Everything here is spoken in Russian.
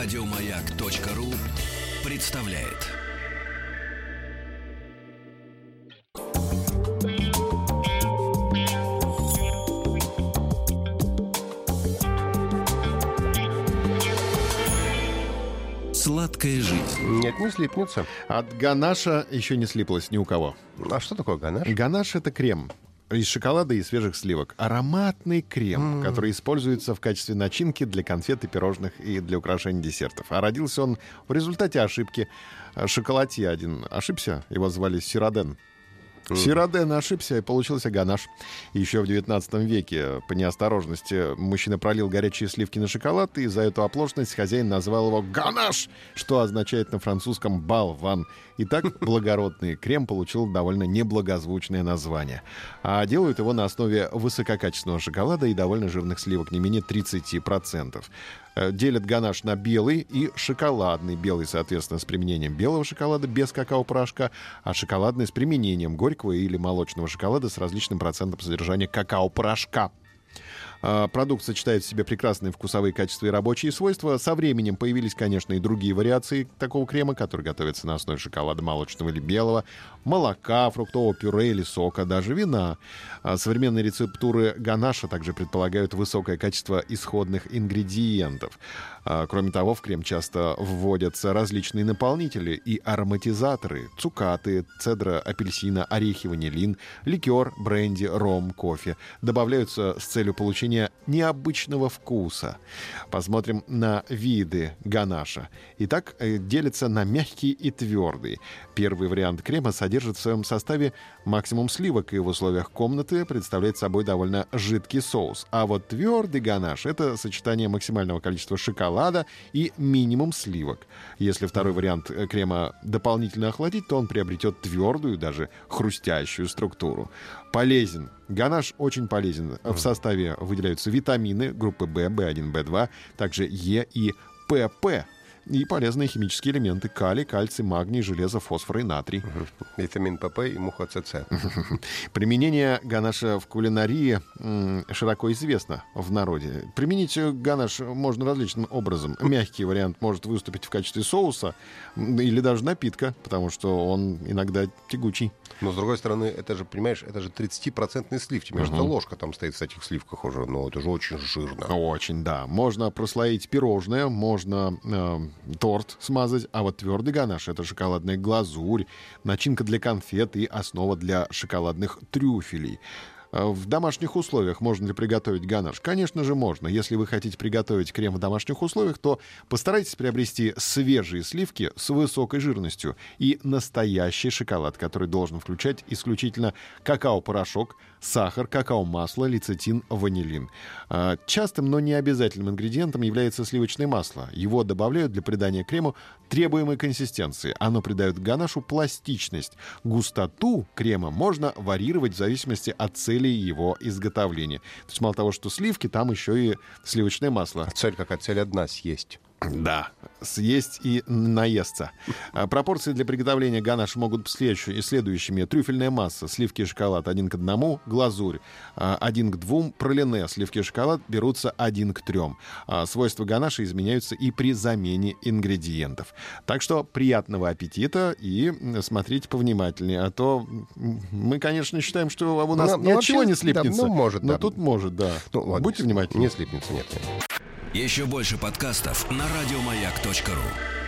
Радиомаяк.ру представляет. Сладкая жизнь. Нет, не слипнется. От ганаша еще не слиплось ни у кого. А что такое ганаш? Ганаш — это крем из шоколада и свежих сливок. Ароматный крем, который используется в качестве начинки для конфет и пирожных и для украшения десертов. А родился он в результате ошибки. Шоколадье один ошибся, его звали Сироден. Сироден ошибся, и получился ганаш. Еще в 19 веке по неосторожности мужчина пролил горячие сливки на шоколад, и за эту оплошность хозяин назвал его ганаш, что означает на французском «балван». И так благородный крем получил довольно неблагозвучное название. А делают его на основе высококачественного шоколада и довольно жирных сливок, не менее 30%. Э, Делят ганаш на белый и шоколадный. Белый, соответственно, с применением белого шоколада без какао-порошка, а шоколадный с применением горького или молочного шоколада с различным процентом содержания какао-порошка. А, Продукт сочетает в себе прекрасные вкусовые качества и рабочие свойства. Со временем появились, конечно, и другие вариации такого крема, который готовится на основе шоколада молочного или белого, молока, фруктового пюре или сока, даже вина. А Современные рецептуры ганаша также предполагают высокое качество исходных ингредиентов. А, Кроме того, в крем часто вводятся различные наполнители и ароматизаторы, цукаты, цедра апельсина, орехи, ванилин, ликер, бренди, ром, кофе. Добавляются с целью получения необычного вкуса. Посмотрим на виды ганаша. Итак, э, делятся на мягкий и твердый. Первый вариант крема содержит в своем составе максимум сливок и в условиях комнаты представляет собой довольно жидкий соус. А вот твердый ганаш — это сочетание максимального количества шоколада и минимум сливок. Если второй вариант э, крема дополнительно охладить, то он приобретет твердую, даже хрустящую структуру. Полезен. Ганаш очень полезен. В составе выделяются витамины группы В, В1, В2, также Е и ПП. И полезные химические элементы калий, кальций, магний, железо, фосфор и натрий. Витамин ПП и муха ЦЦ. Применение ганаша в кулинарии широко известно в народе. Применить ганаш можно различным образом. Мягкий вариант может выступить в качестве соуса или даже напитка, потому что он иногда тягучий. Но, с другой стороны, это же, понимаешь, это же 30-процентный слив. Тебе же ложка там стоит в этих сливках уже. Но это же очень жирно. Очень, да. Можно прослоить пирожное, можно э, торт смазать, а вот твердый ганаш — это шоколадная глазурь, начинка для конфет и основа для шоколадных трюфелей. Э, В домашних условиях можно ли приготовить ганаш? Конечно же, можно. Если вы хотите приготовить крем в домашних условиях, то постарайтесь приобрести свежие сливки с высокой жирностью и настоящий шоколад, который должен включать исключительно какао-порошок, сахар, какао-масло, лецитин, ванилин. А, Частым, но не обязательным ингредиентом является сливочное масло. Его добавляют для придания крему требуемой консистенции. Оно придает ганашу пластичность. Густоту крема можно варьировать в зависимости от цели его изготовления. То есть мало того, что сливки, там еще и сливочное масло. А цель какая? Цель одна — съесть. Да, съесть и наесться. А, Пропорции для приготовления ганаш могут быть следующими. Трюфельная масса, сливки и шоколад один к одному, глазурь а, один к двум, пролине, сливки и шоколад берутся один к трем. А, Свойства ганаша изменяются и при замене ингредиентов. Так что приятного аппетита и смотрите повнимательнее. А то мы, конечно, считаем, что у нас Ну, ни ну, от чего вообще, не слипнется. да, ну, может, Но да. тут может, да. Ну, ладно, Будьте внимательны. Не слипнется, нет. Еще больше подкастов на радиомаяк.ру.